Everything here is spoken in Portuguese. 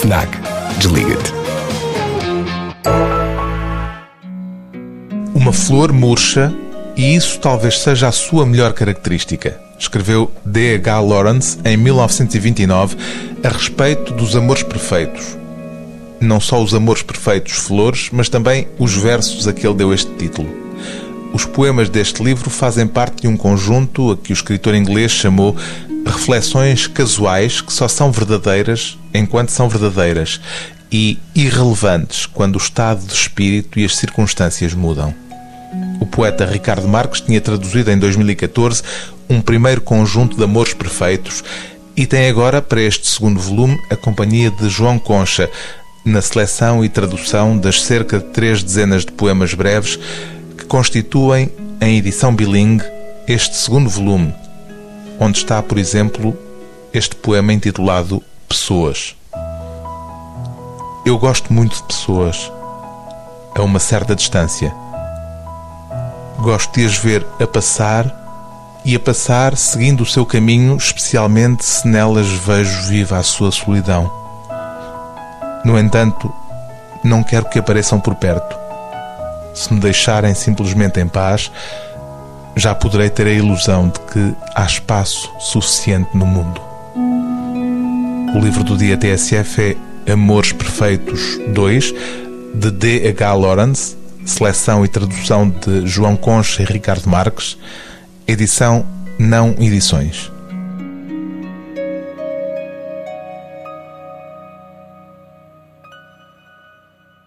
FNAC. Desliga-te. Uma flor murcha e isso talvez seja a sua melhor característica, escreveu D.H. Lawrence em 1929 a respeito dos amores perfeitos. Não só os amores perfeitos flores, mas também os versos a que ele deu este título. Os poemas deste livro fazem parte de um conjunto a que o escritor inglês chamou reflexões casuais que só são verdadeiras enquanto são verdadeiras e irrelevantes quando o estado de espírito e as circunstâncias mudam. O poeta Ricardo Marques tinha traduzido em 2014 um primeiro conjunto de amores perfeitos e tem agora, para este segundo volume, a companhia de João Concha, na seleção e tradução das cerca de três dezenas de poemas breves que constituem, em edição bilingue, este segundo volume, onde está, por exemplo, este poema intitulado Pessoas. Eu gosto muito de pessoas, a uma certa distância. Gosto de as ver a passar e a passar seguindo o seu caminho, especialmente se nelas vejo viva a sua solidão. No entanto, não quero que apareçam por perto. Se me deixarem simplesmente em paz, já poderei ter a ilusão de que há espaço suficiente no mundo. O livro do dia TSF é Amores Perfeitos 2, de D. H. Lawrence, seleção e tradução de João Concha e Ricardo Marques, edição Não Edições.